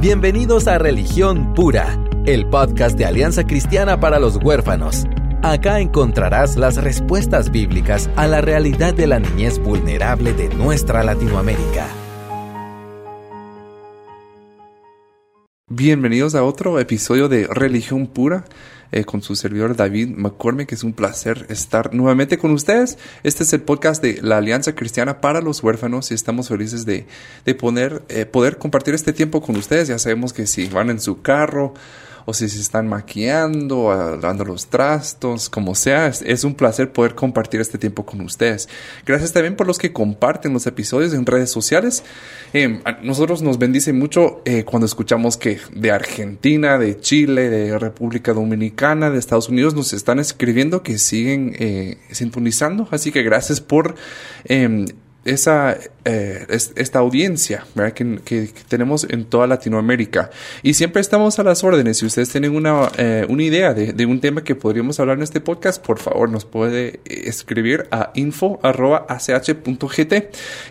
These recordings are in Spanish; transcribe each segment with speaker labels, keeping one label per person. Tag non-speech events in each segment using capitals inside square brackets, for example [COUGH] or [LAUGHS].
Speaker 1: Bienvenidos a Religión Pura, el podcast de Alianza Cristiana para los Huérfanos. Acá encontrarás las respuestas bíblicas a la realidad de la niñez vulnerable de nuestra Latinoamérica.
Speaker 2: Bienvenidos a otro episodio de Religión Pura. Eh, con su servidor David McCormick. Es un placer estar nuevamente con ustedes. Este es el podcast de la Alianza Cristiana para los Huérfanos y estamos felices de, de poner, eh, poder compartir este tiempo con ustedes. Ya sabemos que si van en su carro, o si se están maquillando, lavando los trastos, como sea, es, un placer poder compartir este tiempo con ustedes. Gracias también por los que comparten los episodios en redes sociales. Eh, nosotros nos bendice mucho eh, cuando escuchamos que de Argentina, de Chile, de República Dominicana, de Estados Unidos nos están escribiendo que siguen eh, sintonizando. Así que gracias por em, esa, eh, esta audiencia que, tenemos en toda Latinoamérica. Y siempre estamos a las órdenes. Si ustedes tienen una, eh, una idea de, un tema que podríamos hablar en este podcast, por favor nos puede escribir a info.ach.gt.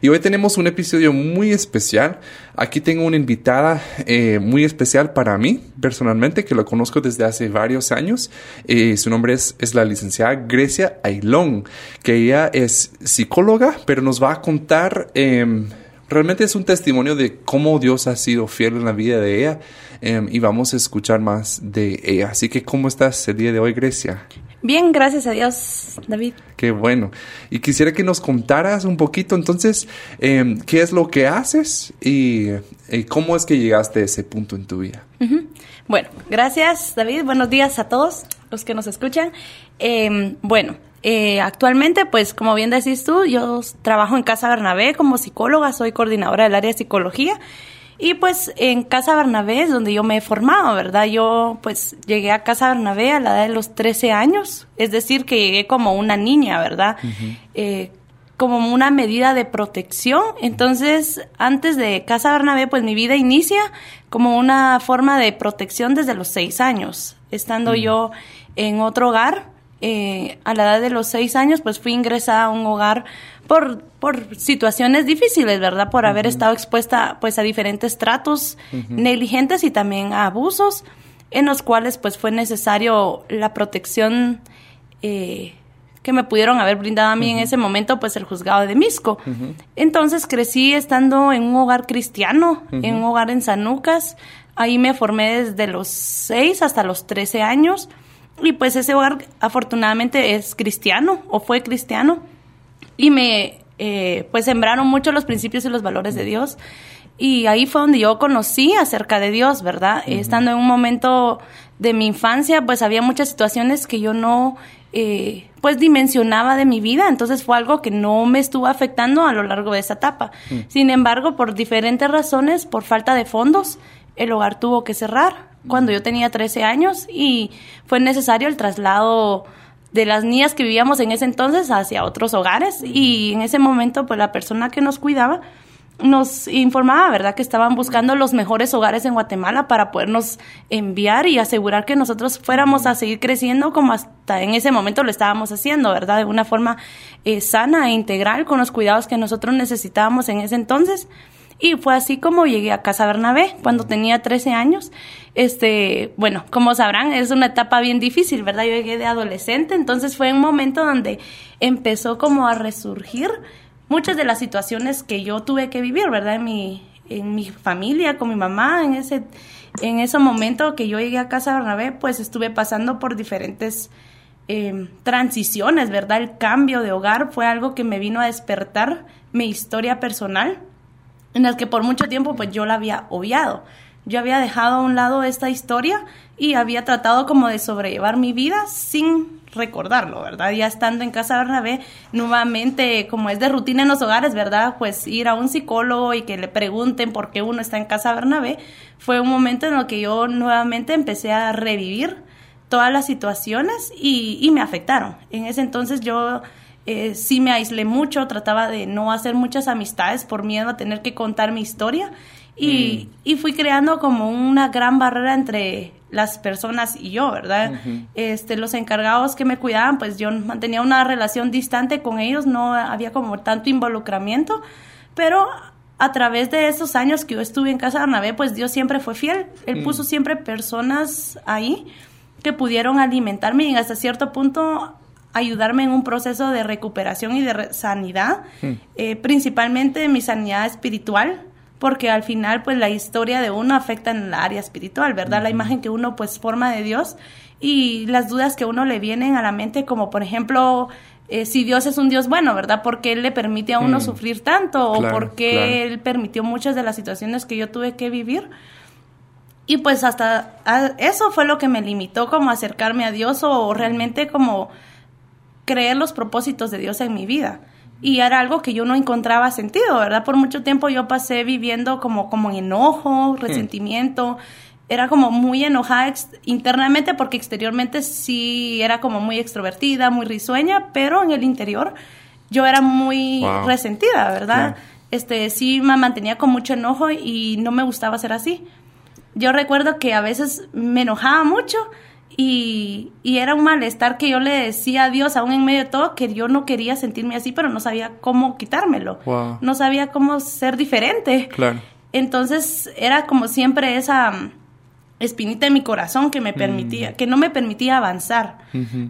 Speaker 2: Y hoy tenemos un episodio muy especial. Aquí tengo una invitada eh, muy especial para mí, personalmente, que lo conozco desde hace varios años. su nombre es, es la licenciada Grecia Ailón, que ella es psicóloga, pero nos va a contar, em, realmente es un testimonio de cómo Dios ha sido fiel en la vida de ella em, y vamos a escuchar más de ella. Así que, ¿cómo estás el día de hoy, Grecia?
Speaker 3: Bien, gracias a Dios, David.
Speaker 2: Qué bueno. Y quisiera que nos contaras un poquito entonces em, qué es lo que haces y, cómo es que llegaste a ese punto en tu vida.
Speaker 3: Bueno, gracias David. Buenos días a todos los que nos escuchan. bueno, eh, actualmente, pues como bien decís tú, yo trabajo en Casa Bernabé como psicóloga, soy coordinadora del área de psicología. Y pues en Casa Bernabé es donde yo me he formado, ¿verdad? Yo pues llegué a Casa Bernabé a la edad de los 13 años, es decir, que llegué como una niña, ¿verdad? Eh, como una medida de protección. Entonces, antes de Casa Bernabé, pues mi vida inicia como una forma de protección desde los 6 años, estando yo en otro hogar eh, a la edad de los seis años, pues fui ingresada a un hogar por, por situaciones difíciles, ¿verdad? Por haber estado expuesta, pues, a diferentes tratos negligentes y también a abusos, en los cuales, pues, fue necesario la protección eh, que me pudieron haber brindado a mí en ese momento, pues, el juzgado de Misco. Entonces, crecí estando en un hogar cristiano, en un hogar en San Lucas. Ahí me formé desde los seis hasta los trece años y pues ese hogar afortunadamente es cristiano o fue cristiano y me eh, pues sembraron mucho los principios y los valores de Dios. Y ahí fue donde yo conocí acerca de Dios, ¿verdad? Estando en un momento de mi infancia, pues había muchas situaciones que yo no, eh, pues dimensionaba de mi vida, entonces fue algo que no me estuvo afectando a lo largo de esa etapa. Sin embargo, por diferentes razones, por falta de fondos, el hogar tuvo que cerrar cuando yo tenía 13 años y fue necesario el traslado de las niñas que vivíamos en ese entonces hacia otros hogares y en ese momento pues la persona que nos cuidaba nos informaba, ¿verdad?, que estaban buscando los mejores hogares en Guatemala para podernos enviar y asegurar que nosotros fuéramos a seguir creciendo como hasta en ese momento lo estábamos haciendo, ¿verdad?, de una forma eh, sana e integral con los cuidados que nosotros necesitábamos en ese entonces. Y fue así como llegué a Casa Bernabé cuando tenía 13 años. Este, bueno, como sabrán, es una etapa bien difícil, ¿verdad? Yo llegué de adolescente, entonces fue un momento donde empezó como a resurgir muchas de las situaciones que yo tuve que vivir, ¿verdad? En mi, en mi familia, con mi mamá, en ese, en ese momento que yo llegué a Casa Bernabé, pues estuve pasando por diferentes eh, transiciones, ¿verdad? El cambio de hogar fue algo que me vino a despertar mi historia personal en las que por mucho tiempo pues yo la había obviado. Yo había dejado a un lado esta historia y había tratado como de sobrellevar mi vida sin recordarlo, ¿verdad? Ya estando en casa Bernabé, nuevamente, como es de rutina en los hogares, ¿verdad? Pues ir a un psicólogo y que le pregunten por qué uno está en casa Bernabé, fue un momento en el que yo nuevamente empecé a revivir todas las situaciones y, y me afectaron. En ese entonces yo eh, sí me aislé mucho, trataba de no hacer muchas amistades por miedo a tener que contar mi historia y, mm. y fui creando como una gran barrera entre las personas y yo, ¿verdad? Este, los encargados que me cuidaban, pues yo mantenía una relación distante con ellos, no había como tanto involucramiento, pero a través de esos años que yo estuve en Casa Bernabé, pues Dios siempre fue fiel. Él
Speaker 2: Mm.
Speaker 3: puso siempre personas ahí que pudieron alimentarme y hasta cierto punto ayudarme en un proceso de recuperación y de sanidad,
Speaker 2: Mm.
Speaker 3: eh, principalmente mi sanidad espiritual, porque al final pues la historia de uno afecta en la área espiritual, ¿verdad? La imagen que uno pues forma de Dios y las dudas que uno le vienen a la mente, como por ejemplo, eh, si Dios es un Dios bueno, ¿verdad? ¿Por qué Él le permite a uno
Speaker 2: Mm.
Speaker 3: sufrir tanto? ¿O
Speaker 2: Claro,
Speaker 3: por qué
Speaker 2: claro.
Speaker 3: Él permitió muchas de las situaciones que yo tuve que vivir? Y pues hasta eso fue lo que me limitó como acercarme a Dios o realmente como creer los propósitos de Dios en mi vida. Y era algo que yo no encontraba sentido, ¿verdad? Por mucho tiempo yo pasé viviendo como, como en enojo, resentimiento. Era como muy enojada internamente porque exteriormente sí era como muy extrovertida, muy risueña, pero en el interior yo era muy
Speaker 2: Wow.
Speaker 3: resentida, ¿verdad?
Speaker 2: Claro.
Speaker 3: Este, sí me mantenía con mucho enojo y no me gustaba ser así. Yo recuerdo que a veces me enojaba mucho y, y era un malestar que yo le decía a Dios, aún en medio de todo, que yo no quería sentirme así, pero no sabía cómo quitármelo.
Speaker 2: Wow.
Speaker 3: No sabía cómo ser diferente.
Speaker 2: Claro.
Speaker 3: Entonces era como siempre esa mm, espinita en mi corazón que me permitía, que no me permitía avanzar.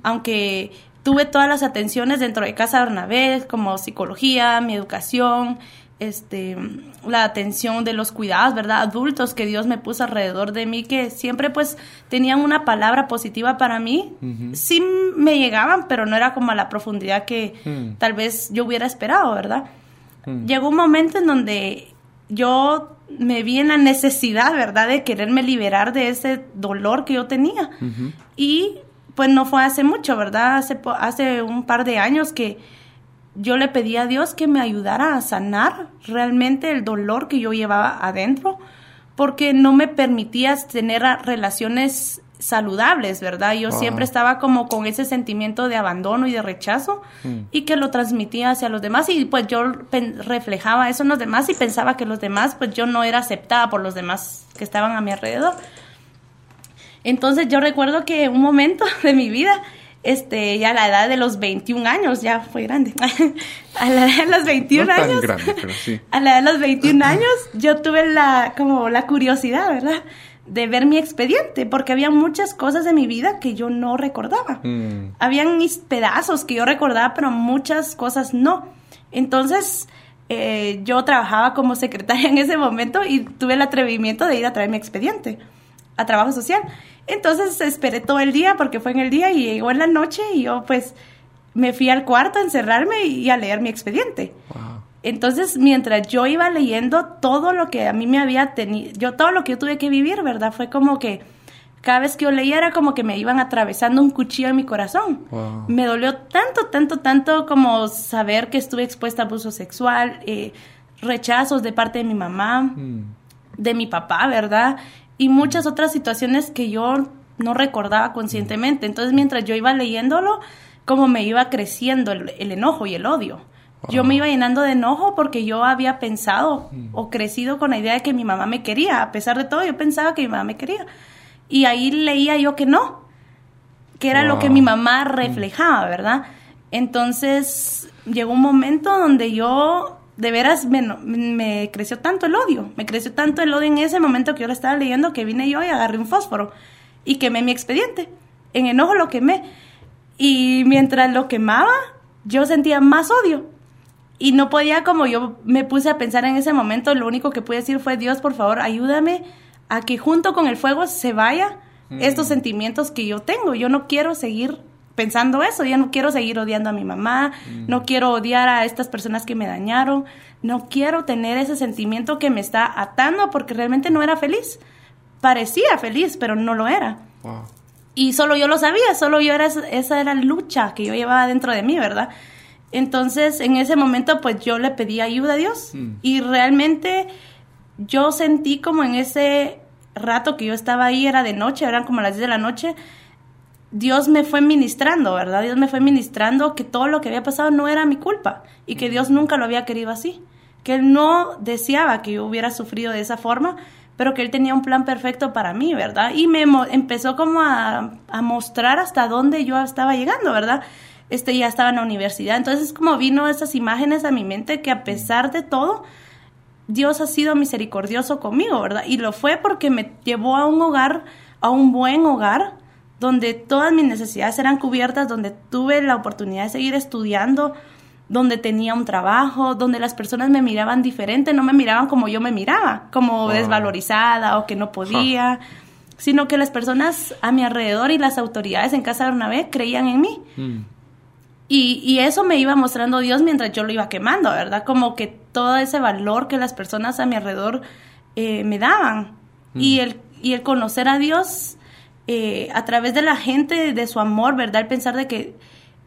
Speaker 3: Aunque tuve todas las atenciones dentro de Casa Bernabé, como psicología, mi educación, este, la atención de los cuidados, ¿verdad? Adultos que Dios me puso alrededor de mí, que siempre pues tenían una palabra positiva para mí. Sí me llegaban, pero no era como a la profundidad que
Speaker 2: Mm.
Speaker 3: tal vez yo hubiera esperado, ¿verdad?
Speaker 2: Mm.
Speaker 3: Llegó un momento en donde yo me vi en la necesidad, ¿verdad?, de quererme liberar de ese dolor que yo tenía. Y pues no fue hace mucho, ¿verdad? Hace, hace un par de años que yo le pedí a Dios que me ayudara a sanar realmente el dolor que yo llevaba adentro, porque no me permitía tener relaciones saludables, ¿verdad? Yo
Speaker 2: Wow.
Speaker 3: siempre estaba como con ese sentimiento de abandono y de rechazo
Speaker 2: Mm.
Speaker 3: y que lo transmitía hacia los demás y pues yo reflejaba eso en los demás y pensaba que los demás, pues yo no era aceptada por los demás que estaban a mi alrededor. Entonces yo recuerdo que un momento [LAUGHS] de mi vida, este, ya [LAUGHS] a la edad de los 21 años, ya fue grande, a la edad de los 21
Speaker 2: No tan
Speaker 3: años,
Speaker 2: grande, pero sí. [LAUGHS]
Speaker 3: a la edad de los 21 años, yo tuve la, como la curiosidad, ¿verdad? De ver mi expediente, porque había muchas cosas de mi vida que yo no recordaba.
Speaker 2: Mm.
Speaker 3: Habían mis pedazos que yo recordaba, pero muchas cosas no. Entonces, eh, yo trabajaba como secretaria [LAUGHS] en ese momento y tuve el atrevimiento de ir a traer mi expediente a trabajo social. Entonces esperé todo el día porque fue en el día y llegó en la noche y yo pues me fui al cuarto a encerrarme y a leer mi expediente.
Speaker 2: Wow.
Speaker 3: Entonces, mientras yo iba leyendo todo lo que a mí me había tenido, yo todo lo que yo tuve que vivir, ¿verdad? Fue como que cada vez que yo leía era como que me iban atravesando un cuchillo en mi corazón.
Speaker 2: Wow.
Speaker 3: Me dolió tanto, tanto, tanto como saber que estuve expuesta a abuso sexual, eh, rechazos de parte de mi mamá,
Speaker 2: Mm.
Speaker 3: de mi papá, ¿verdad? Y muchas otras situaciones que yo no recordaba conscientemente. Entonces, mientras yo iba leyéndolo, como me iba creciendo el, el enojo y el odio. Yo me iba llenando de enojo porque yo había pensado o crecido con la idea de que mi mamá me quería. A pesar de todo, yo pensaba que mi mamá me quería. Y ahí leía yo que no, que era lo que mi mamá reflejaba, ¿verdad? Entonces llegó un momento donde yo de veras me, me creció tanto el odio, me creció tanto el odio en ese momento que yo lo estaba leyendo que vine yo y agarré un fósforo y quemé mi expediente. En enojo lo quemé. Y mientras lo quemaba, yo sentía más odio. Y no podía, como yo me puse a pensar en ese momento, lo único que pude decir fue, Dios, por favor, ayúdame a que junto con el fuego se vaya estos sentimientos que yo tengo. Yo no quiero seguir pensando eso, yo no quiero seguir odiando a mi mamá, no quiero odiar a estas personas que me dañaron, no quiero tener ese sentimiento que me está atando porque realmente no era feliz. Parecía feliz, pero no lo era.
Speaker 2: Wow.
Speaker 3: Y solo yo lo sabía, solo yo era, esa era la lucha que yo llevaba dentro de mí, ¿verdad? Entonces, en ese momento, pues yo le pedí ayuda a Dios.
Speaker 2: Mm.
Speaker 3: Y realmente yo sentí como en ese rato que yo estaba ahí, era de noche, eran como las 10 de la noche, Dios me fue ministrando, ¿verdad? Dios me fue ministrando que todo lo que había pasado no era mi culpa y que Dios nunca lo había querido así, que Él no deseaba que yo hubiera sufrido de esa forma, pero que Él tenía un plan perfecto para mí, ¿verdad? Y me empezó como a, a mostrar hasta dónde yo estaba llegando, ¿verdad? Este ya estaba en la universidad, entonces como vino esas imágenes a mi mente que a pesar de todo, Dios ha sido misericordioso conmigo, ¿verdad? Y lo fue porque me llevó a un hogar, a un buen hogar, donde todas mis necesidades eran cubiertas, donde tuve la oportunidad de seguir estudiando, donde tenía un trabajo, donde las personas me miraban diferente, no me miraban como yo me miraba, como desvalorizada o que no podía, sino que las personas a mi alrededor y las autoridades en Casa de Bernabé creían en mí. Mm. Y, y, eso me iba mostrando Dios mientras yo lo iba quemando, ¿verdad? Como que todo ese valor que las personas a mi alrededor eh, me daban. Mm. Y, el, y el conocer a Dios eh, a través de la gente, de su amor, ¿verdad? El pensar de que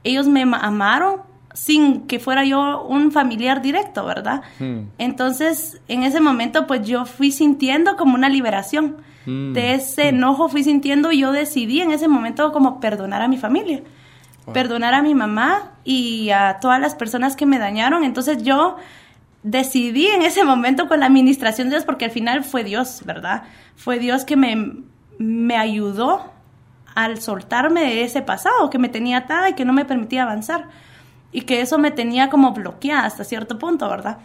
Speaker 3: ellos me amaron sin que fuera yo un familiar directo, ¿verdad? Mm. Entonces, en ese momento, pues yo fui sintiendo como una liberación. De ese enojo fui sintiendo y yo decidí en ese momento como perdonar a mi familia perdonar a mi mamá y a todas las personas que me dañaron. Entonces yo decidí en ese momento con la administración de Dios, porque al final fue Dios, ¿verdad? Fue Dios que me, me ayudó al soltarme de ese pasado que me tenía atada y que no me permitía avanzar. Y que eso me tenía como bloqueada hasta cierto punto, ¿verdad?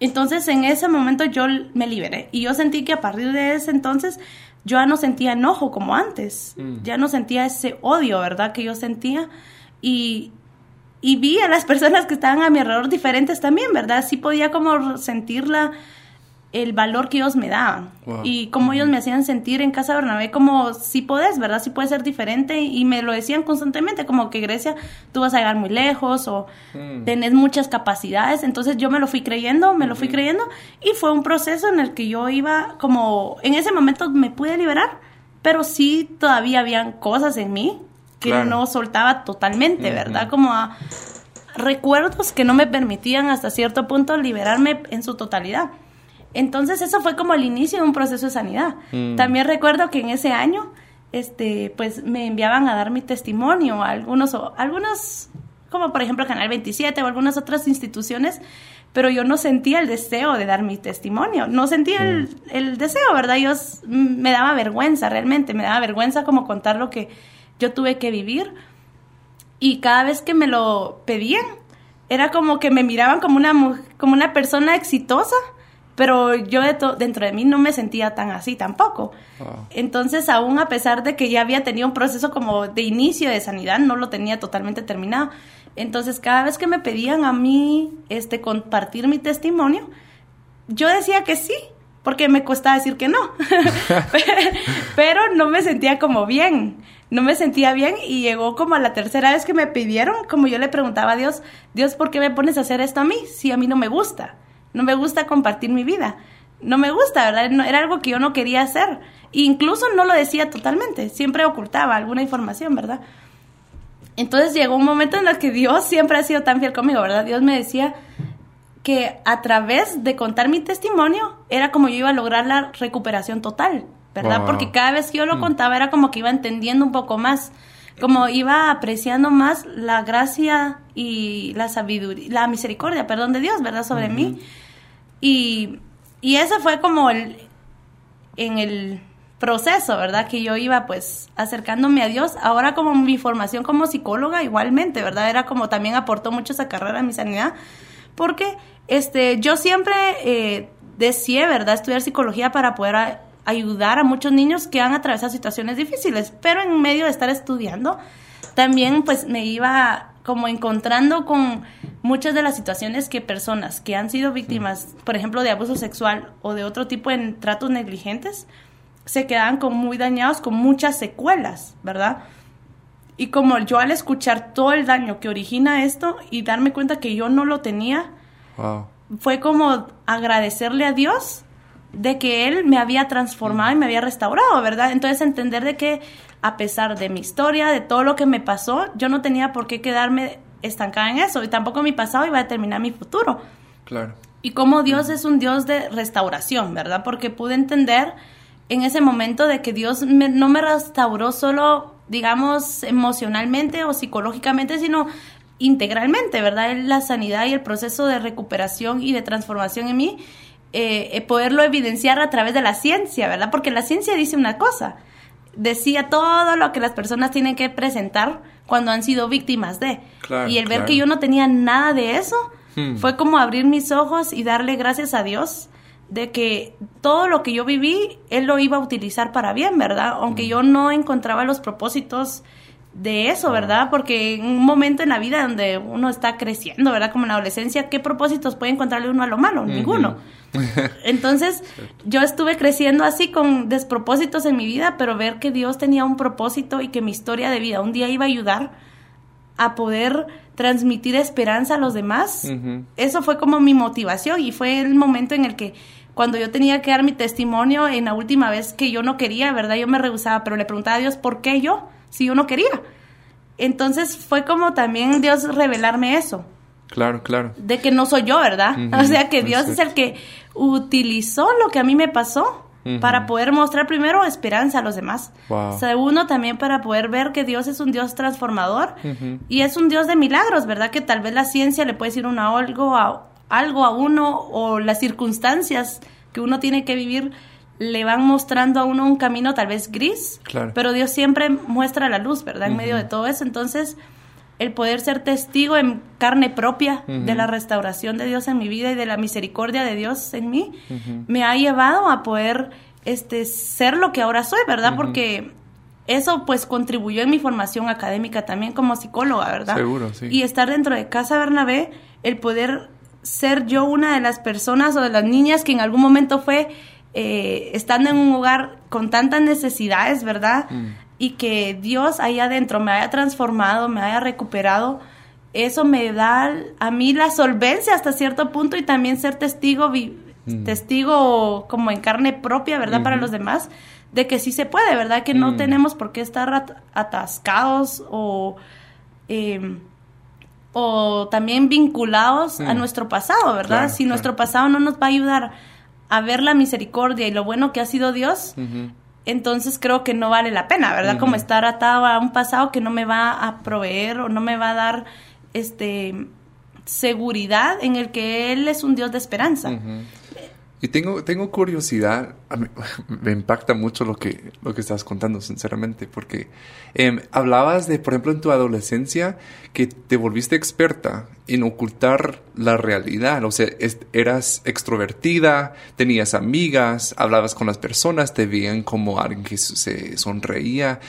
Speaker 3: Entonces en ese momento yo me liberé y yo sentí que a partir de ese entonces yo ya no sentía enojo como antes, mm. ya no sentía ese odio, ¿verdad? Que yo sentía y, y vi a las [LAUGHS] personas que estaban a mi alrededor diferentes también, ¿verdad? Sí podía como sentirla el valor que ellos me daban. Y cómo ellos me hacían sentir en Casa Bernabé como si puedes, ¿verdad? Si puedes ser diferente. Y me lo decían constantemente como que Grecia tú vas a llegar muy lejos o mm. tenés muchas capacidades, entonces yo me lo fui creyendo, me lo fui creyendo. Y fue un proceso en el que yo iba como en ese momento me pude liberar, pero sí todavía habían cosas en mí que no soltaba totalmente, ¿verdad? Como a recuerdos que no me permitían hasta cierto punto liberarme en su totalidad. Entonces eso fue como el inicio de un proceso de sanidad. Mm. También recuerdo que en ese año, este, pues me enviaban a dar mi testimonio a algunos, algunos, como por ejemplo Canal 27 o algunas otras instituciones, pero yo no sentía el deseo de dar mi testimonio, no sentía el, el, deseo, ¿verdad? Yo me daba vergüenza realmente, me daba vergüenza como contar lo que yo tuve que vivir y cada vez que me lo pedían, era como que me miraban como una, como una persona exitosa pero yo dentro de mí no me sentía tan así tampoco. Entonces, aún a pesar de que ya había tenido un proceso como de inicio de sanidad, no lo tenía totalmente terminado. Entonces, cada vez que me pedían a mí este, compartir mi testimonio, yo decía que sí, porque me costaba decir que no. [LAUGHS] [LAUGHS] pero no me sentía como bien, no me sentía bien y llegó como a la tercera vez que me pidieron, como yo le preguntaba a Dios, Dios, ¿por qué me pones a hacer esto a mí si a mí no me gusta? No me gusta compartir mi vida. No me gusta, ¿verdad? era algo que yo no quería hacer. incluso no lo decía totalmente, siempre ocultaba alguna información, ¿verdad? Entonces llegó un momento en el que Dios siempre ha sido tan fiel conmigo, ¿verdad? Dios me decía que a través de contar mi testimonio era como yo iba a lograr la recuperación total, ¿verdad? Porque cada vez que yo lo mm. contaba era como que iba entendiendo un poco más, como iba apreciando más la gracia y la sabiduría, la misericordia, perdón, de Dios, ¿verdad? Sobre mí. Y, y eso fue como el, en el proceso, ¿verdad? Que yo iba pues acercándome a Dios. Ahora como mi formación como psicóloga igualmente, ¿verdad? Era como también aportó mucho esa carrera a mi sanidad. Porque este, yo siempre eh, deseé, ¿verdad? Estudiar psicología para poder ayudar a muchos niños que han atravesado situaciones difíciles. Pero en medio de estar estudiando, también pues me iba como encontrando con muchas de las situaciones que personas que han sido víctimas, por ejemplo, de abuso sexual o de otro tipo de tratos negligentes, se quedan como muy dañados con muchas secuelas, ¿verdad? Y como yo al escuchar todo el daño que origina esto y darme cuenta que yo no lo tenía, fue como agradecerle a Dios de que Él me había transformado y me había restaurado, ¿verdad? Entonces entender de que a pesar de mi historia, de todo lo que me pasó, yo no tenía por qué quedarme estancada en eso y tampoco mi pasado iba a determinar mi futuro.
Speaker 2: Claro.
Speaker 3: Y como Dios es un Dios de restauración, ¿verdad? Porque pude entender en ese momento de que Dios no me restauró solo, digamos, emocionalmente o psicológicamente, sino integralmente, ¿verdad? La sanidad y el proceso de recuperación y de transformación en mí, eh, eh, poderlo evidenciar a través de la ciencia, ¿verdad? Porque la ciencia dice una cosa, decía todo lo que las personas tienen que presentar cuando han sido víctimas de. y el ver que yo no tenía nada de eso,
Speaker 2: Hmm.
Speaker 3: Fue como abrir mis ojos y darle gracias a Dios de que todo lo que yo viví, Él lo iba a utilizar para bien, ¿verdad? Aunque
Speaker 2: Hmm.
Speaker 3: yo no encontraba los propósitos de eso, ¿verdad? Porque en un momento en la vida donde uno está creciendo, ¿verdad? Como en la adolescencia, ¿qué propósitos puede encontrarle uno a lo malo? Ninguno. [LAUGHS] Entonces, yo estuve creciendo así con despropósitos en mi vida, pero ver que Dios tenía un propósito y que mi historia de vida un día iba a ayudar a poder transmitir esperanza a los demás, eso fue como mi motivación y fue el momento en el que cuando yo tenía que dar mi testimonio en la última vez que yo no quería, ¿verdad? Yo me rehusaba, pero le preguntaba a Dios, ¿por qué yo? Si yo no quería. Entonces fue como también Dios revelarme eso
Speaker 2: Claro, claro.
Speaker 3: de que no soy yo, ¿verdad? [LAUGHS] O sea, que Dios es el que utilizó lo que a mí me pasó para poder mostrar primero esperanza a los demás.
Speaker 2: Wow.
Speaker 3: Segundo, también para poder ver que Dios es un Dios transformador y es un Dios de milagros, ¿verdad? Que tal vez la ciencia le puede decir una algo a, algo a uno o las circunstancias que uno tiene que vivir le van mostrando a uno un camino tal vez gris,
Speaker 2: Claro.
Speaker 3: pero Dios siempre muestra la luz, ¿verdad? En medio de todo eso. Entonces, el poder ser testigo en carne propia de la restauración de Dios en mi vida y de la misericordia de Dios en mí, me ha llevado a poder este, ser lo que ahora soy, ¿verdad? Porque eso pues contribuyó en mi formación académica también como psicóloga, ¿verdad?
Speaker 2: Seguro, sí.
Speaker 3: Y estar dentro de Casa Bernabé, el poder ser yo una de las personas o de las niñas que en algún momento fue eh, estando en un hogar con tantas necesidades, ¿verdad?
Speaker 2: Mm.
Speaker 3: Y que Dios ahí adentro me haya transformado, me haya recuperado, eso me da a mí la solvencia hasta cierto punto y también ser testigo,
Speaker 2: Mm.
Speaker 3: testigo como en carne propia, ¿verdad? Para los demás, de que sí se puede, ¿verdad? Que no
Speaker 2: Mm.
Speaker 3: tenemos por qué estar at- atascados o... em, o también vinculados a nuestro pasado, ¿verdad?
Speaker 2: Claro,
Speaker 3: si
Speaker 2: claro.
Speaker 3: nuestro pasado no nos va a ayudar a ver la misericordia y lo bueno que ha sido Dios. Entonces creo que no vale la pena, ¿verdad? Como estar atado a un pasado que no me va a proveer o no me va a dar este seguridad en el que él es un Dios de esperanza.
Speaker 2: Y tengo, tengo curiosidad, mí- [LAUGHS] me impacta mucho lo que, lo que estás contando, sinceramente, porque em, hablabas de, por ejemplo, en tu adolescencia, que te volviste experta en ocultar la realidad, o sea, es- eras extrovertida, tenías amigas, hablabas con las personas, te veían como alguien que se sonreía,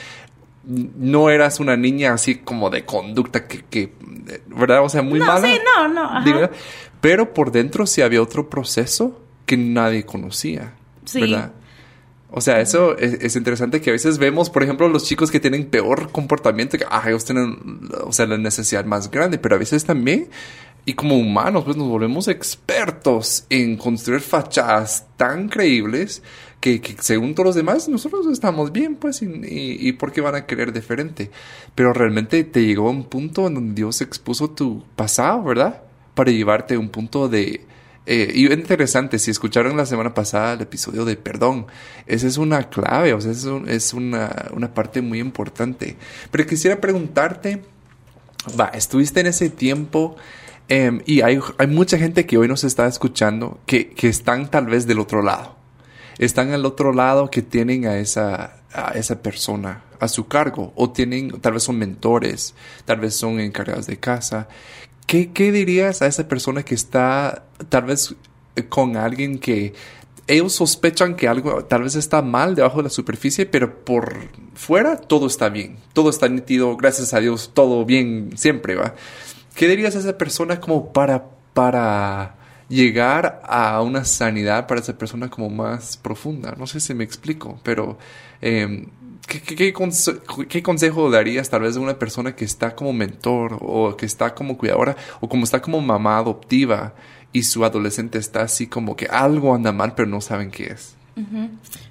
Speaker 2: no eras una niña así como de conducta que, que ¿verdad? O sea, muy
Speaker 3: No,
Speaker 2: mala.
Speaker 3: sí, no, no, ajá.
Speaker 2: Pero por dentro sí había otro proceso que nadie conocía,
Speaker 3: Sí.
Speaker 2: ¿verdad? O sea, eso es, es interesante que a veces vemos, por ejemplo, los chicos que tienen peor comportamiento, que ah, ellos tienen, o sea, la necesidad más grande, pero a veces también, y como humanos, pues nos volvemos expertos en construir fachadas tan creíbles que, que según todos los demás, nosotros estamos bien, pues, y, y, y ¿por qué van a querer diferente? Pero realmente te llegó a un punto en donde Dios expuso tu pasado, ¿verdad? Para llevarte a un punto de, eh, y es interesante, si escucharon la semana pasada el episodio de perdón, esa es una clave, o sea, es, un- es una, una parte muy importante. Pero quisiera preguntarte, va, estuviste en ese tiempo em, y hay, hay mucha gente que hoy nos está escuchando que, que están tal vez del otro lado. Están al otro lado que tienen a esa, a esa persona a su cargo o tienen, tal vez son mentores, tal vez son encargados de casa. ¿Qué, dirías a esa persona que está tal vez eh, con alguien que ellos sospechan que algo tal vez está mal debajo de la superficie, pero por fuera todo está bien, todo está nítido, gracias a Dios, todo bien siempre, ¿va? ¿Qué dirías a esa persona como para, para llegar a una sanidad para esa persona como más profunda? No sé si me explico, pero eh, ¿qué, qué- conse- qué consejo darías tal vez a una persona que está como mentor o que está como cuidadora o como está como mamá adoptiva y su adolescente está así como que algo anda mal pero no saben qué es?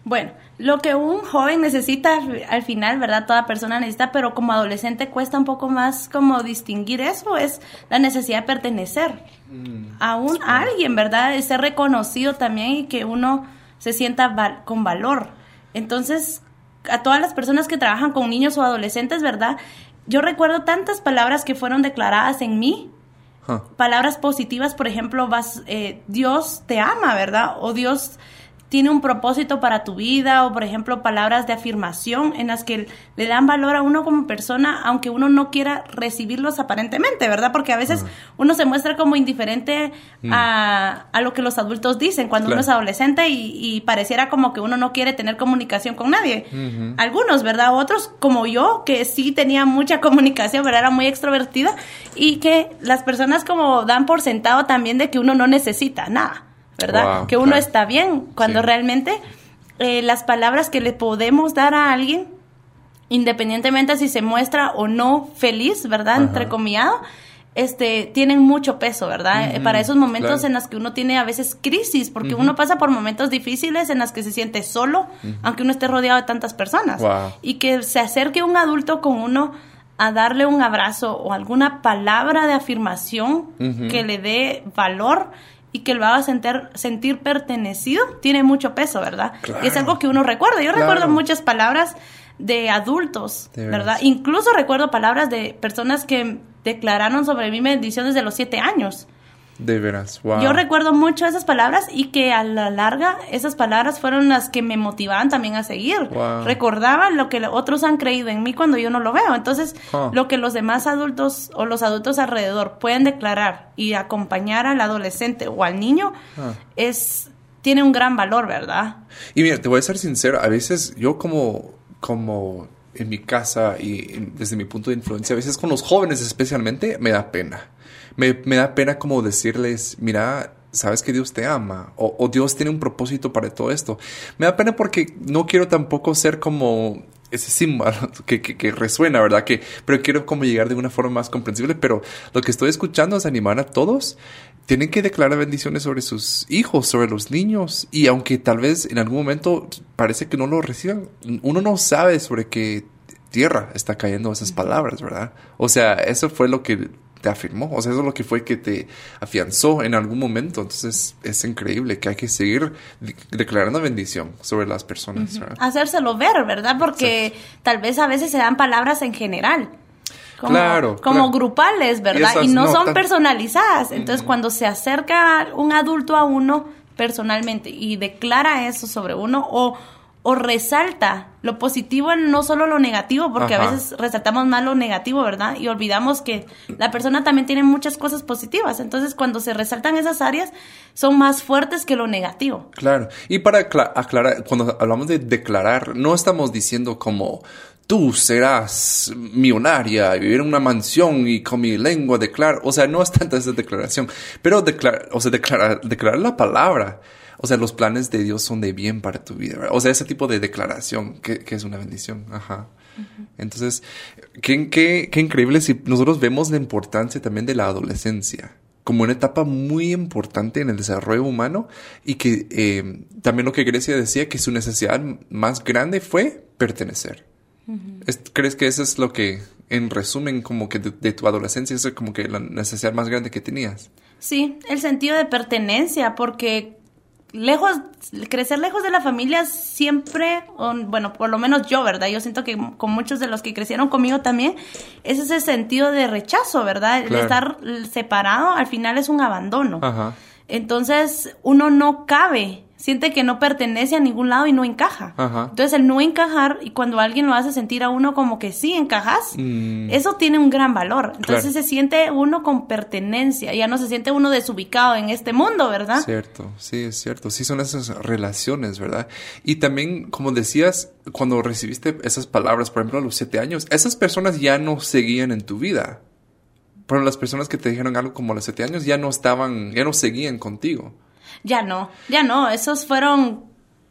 Speaker 3: Bueno, lo que un joven necesita al- al final, ¿verdad? Toda persona necesita, pero como adolescente cuesta un poco más como distinguir eso, es la necesidad de pertenecer a un a alguien, ¿verdad? De ser reconocido también y que uno se sienta val- con valor. Entonces, a todas las personas que trabajan con niños o adolescentes, ¿verdad? Yo recuerdo tantas palabras que fueron declaradas en mí,
Speaker 2: Huh.
Speaker 3: palabras positivas, por ejemplo, vas, eh, Dios te ama, ¿verdad? O Dios tiene un propósito para tu vida o por ejemplo palabras de afirmación en las que le dan valor a uno como persona aunque uno no quiera recibirlos aparentemente, ¿verdad? Porque a veces uno se muestra como indiferente
Speaker 2: Mm.
Speaker 3: a, a lo que los adultos dicen cuando uno es adolescente y, y pareciera como que uno no quiere tener comunicación con nadie. Algunos, ¿verdad? Otros como yo que sí tenía mucha [LAUGHS] comunicación, ¿verdad? Era muy extrovertida y que las personas como dan por sentado también de que uno no necesita nada. ¿Verdad?
Speaker 2: Wow,
Speaker 3: que uno
Speaker 2: claro.
Speaker 3: está bien, cuando
Speaker 2: Sí.
Speaker 3: realmente eh, las palabras que le podemos dar a alguien, independientemente si se muestra o no feliz, ¿verdad?
Speaker 2: Ajá.
Speaker 3: Entrecomillado, este, tienen mucho peso, ¿verdad?
Speaker 2: Ujú,
Speaker 3: Para esos momentos
Speaker 2: claro.
Speaker 3: en los que uno tiene a veces crisis, porque uno pasa por momentos difíciles en los que se siente solo, aunque uno esté rodeado de tantas personas.
Speaker 2: Wow.
Speaker 3: Y que se acerque un adulto con uno a darle un abrazo o alguna palabra de afirmación que le dé valor y que lo haga sentir, sentir pertenecido, tiene mucho peso, ¿verdad?
Speaker 2: Claro.
Speaker 3: Y es algo que uno recuerda. Yo
Speaker 2: Claro.
Speaker 3: recuerdo muchas palabras de adultos,
Speaker 2: De
Speaker 3: ¿verdad? Incluso recuerdo palabras de personas que declararon sobre mí bendición desde los siete años.
Speaker 2: De veras, wow.
Speaker 3: Yo recuerdo mucho esas palabras y que a la larga esas palabras fueron las que me motivaban también a seguir.
Speaker 2: Wow.
Speaker 3: Recordaba lo que otros han creído en mí cuando yo no lo veo. Entonces,
Speaker 2: Huh.
Speaker 3: lo que los demás adultos o los adultos alrededor pueden declarar y acompañar al adolescente o al niño es tiene un gran valor, ¿verdad?
Speaker 2: Y mira, te voy a ser sincero, a veces yo como, como en mi casa y en- desde mi punto de influencia, a veces con los jóvenes especialmente, me da pena. Me, me da pena como decirles, mira, sabes que Dios te ama o, o Dios tiene un propósito para todo esto. Me da pena porque no quiero tampoco ser como ese símbolo [LAUGHS] que, que, que resuena, ¿verdad? Que, pero quiero como llegar de una forma más comprensible. Pero lo que estoy escuchando es animar a todos. Tienen que declarar bendiciones sobre sus hijos, sobre los niños. Y aunque tal vez en algún momento parece que no lo reciban, uno no sabe sobre qué tierra está cayendo esas palabras, ¿verdad? O sea, eso fue lo que te afirmó, o sea, eso es lo que fue que te afianzó en algún momento. Entonces es increíble que hay que seguir de- declarando bendición sobre las personas, ¿verdad?
Speaker 3: Hacérselo ver, ¿verdad? Porque tal vez a veces se dan palabras en general. Como,
Speaker 2: Claro,
Speaker 3: como
Speaker 2: claro.
Speaker 3: grupales, ¿verdad?
Speaker 2: Y
Speaker 3: no,
Speaker 2: no
Speaker 3: son
Speaker 2: tan-
Speaker 3: personalizadas. Entonces, cuando se acerca un adulto a uno personalmente y declara eso sobre uno o, o resalta lo positivo, no solo lo negativo, porque a veces resaltamos más lo negativo, ¿verdad? Y olvidamos que la persona también tiene muchas cosas positivas. Entonces, cuando se resaltan esas áreas, son más fuertes que lo negativo.
Speaker 2: Claro. Y para acla- aclarar, cuando hablamos de declarar, no estamos diciendo como tú serás millonaria y vivir en una mansión y con mi lengua declarar. O sea, no es tanta esa declaración. Pero declarar, o sea, declarar, declarar la palabra. O sea, los planes de Dios son de bien para tu vida. ¿verdad? O sea, ese tipo de declaración que, que es una bendición. Ajá. Entonces, qué, qué, qué increíble si nosotros vemos la importancia también de la adolescencia como una etapa muy importante en el desarrollo humano y que eh, también lo que Grecia decía que su necesidad más grande fue pertenecer. Es- ¿Crees que eso es lo que, en resumen, como que de, de tu adolescencia, eso es como que la necesidad más grande que tenías?
Speaker 3: Sí, el sentido de pertenencia, porque lejos, crecer lejos de la familia siempre, bueno, por lo menos yo, ¿verdad? Yo siento que con muchos de los que crecieron conmigo también, es ese sentido de rechazo, ¿verdad? El estar separado al final es un abandono.
Speaker 2: Ajá.
Speaker 3: Entonces uno no cabe, siente que no pertenece a ningún lado y no encaja.
Speaker 2: Ajá.
Speaker 3: Entonces el no encajar y cuando alguien lo hace sentir a uno como que sí encajas,
Speaker 2: Mm.
Speaker 3: eso tiene un gran valor. Entonces
Speaker 2: Claro.
Speaker 3: se siente uno con pertenencia, ya no se siente uno desubicado en este mundo, ¿verdad?
Speaker 2: Cierto, sí, es cierto. Sí, son esas relaciones, ¿verdad? Y también, como decías, cuando recibiste esas palabras, por ejemplo, a los siete años, esas personas ya no seguían en tu vida. Pero las personas que te dijeron algo como a los siete años ya no estaban, ya no seguían contigo.
Speaker 3: Ya no, ya no, esos fueron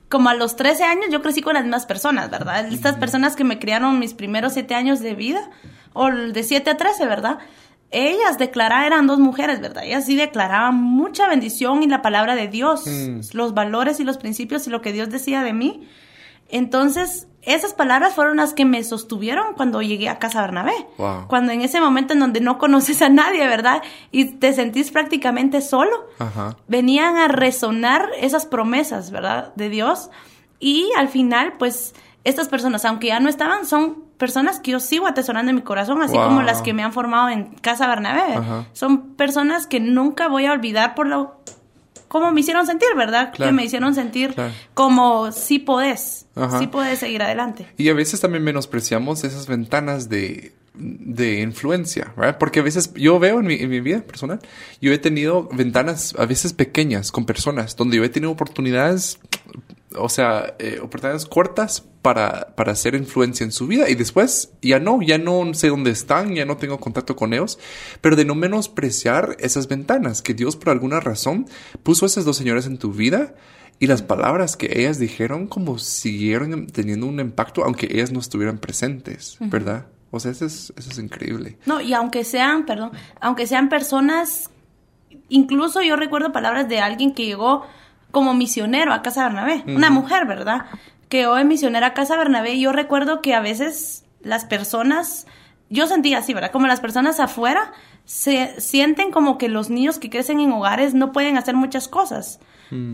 Speaker 3: como a los 13 años yo crecí con las mismas personas, ¿verdad? Estas personas que me criaron mis primeros siete años de vida, o de 7 a 13, ¿verdad? Ellas declaraban, eran dos mujeres, ¿verdad? Ellas sí declaraban mucha bendición y la palabra de Dios,
Speaker 2: Mm.
Speaker 3: los valores y los principios y lo que Dios decía de mí. Entonces, esas palabras fueron las que me sostuvieron cuando llegué a Casa Bernabé.
Speaker 2: Wow.
Speaker 3: Cuando en ese momento en donde no conoces a nadie, ¿verdad? Y te sentís prácticamente solo
Speaker 2: Ajá.
Speaker 3: venían a resonar esas promesas, ¿verdad? De Dios. Y al final, pues, estas personas, aunque ya no estaban, son personas que yo sigo atesorando en mi corazón, así
Speaker 2: Wow.
Speaker 3: como las que me han formado en Casa Bernabé.
Speaker 2: Ajá.
Speaker 3: Son personas que nunca voy a olvidar por lo cómo me hicieron sentir, ¿verdad?
Speaker 2: Claro.
Speaker 3: Que me hicieron sentir
Speaker 2: Claro.
Speaker 3: como sí podés,
Speaker 2: Ajá.
Speaker 3: sí podés seguir adelante.
Speaker 2: Y a veces también menospreciamos esas ventanas de, de influencia, ¿verdad? Porque a veces yo veo en mi, en mi vida personal, yo he tenido ventanas a veces pequeñas con personas donde yo he tenido oportunidades, o sea, eh, oportunidades cortas para, para hacer influencia en su vida y después ya no, ya no sé dónde están, ya no tengo contacto con ellos, pero de no menospreciar esas ventanas que Dios por alguna razón puso a esas dos señoras en tu vida y las palabras que ellas dijeron como siguieron teniendo un impacto aunque ellas no estuvieran presentes, ¿verdad? O sea, eso es, eso es increíble.
Speaker 3: No, y aunque sean, perdón, aunque sean personas, incluso yo recuerdo palabras de alguien que llegó como misionero a Casa Bernabé, una mujer, ¿verdad? Que de misionera a Casa Bernabé y yo recuerdo que a veces las personas, yo sentía así, ¿verdad? Como las personas afuera se sienten como que los niños que crecen en hogares no pueden hacer muchas cosas.